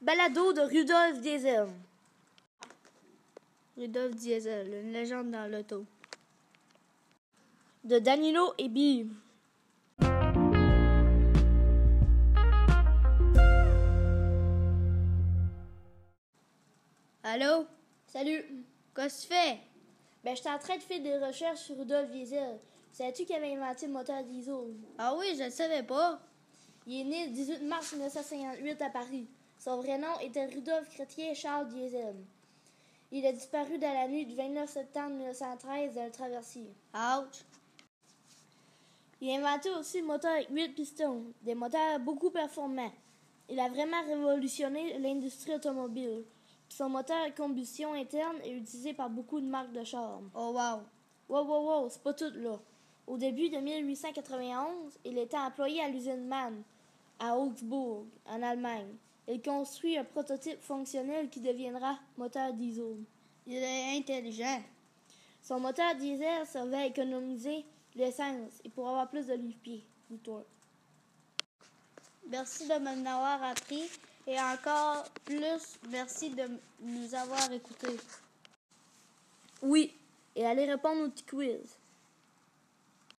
Balado de Rudolf Diesel. Rudolf Diesel, une légende dans l'auto. De Danilo et Bill. Allô? Salut. Qu'est-ce que tu fais? Ben, j'étais en train de faire des recherches sur Rudolf Diesel. Savais-tu qu'il avait inventé le moteur diesel? Ah oui, je ne savais pas. Il est né le 18 mars 1958 à Paris. Son vrai nom était Rudolf Chrétien Charles Diesel. Il a disparu dans la nuit du 29 septembre 1913 dans un traversier. Ouch. Il a inventé aussi le moteur avec 8 pistons, des moteurs beaucoup performants. Il a vraiment révolutionné l'industrie automobile. Son moteur à combustion interne est utilisé par beaucoup de marques de chars. Oh wow. Wow, wow, wow, c'est pas tout là. Au début de 1891, il était employé à l'usine Mann, à Augsbourg, en Allemagne. Il construit un prototype fonctionnel qui deviendra moteur diesel. Il est intelligent. Son moteur diesel servait à économiser l'essence et pour avoir plus de livre-pied. Merci de m'en avoir appris et encore plus merci de nous avoir écoutés. Oui, et allez répondre au petit quiz.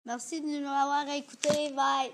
Merci de nous avoir écoutés. Bye.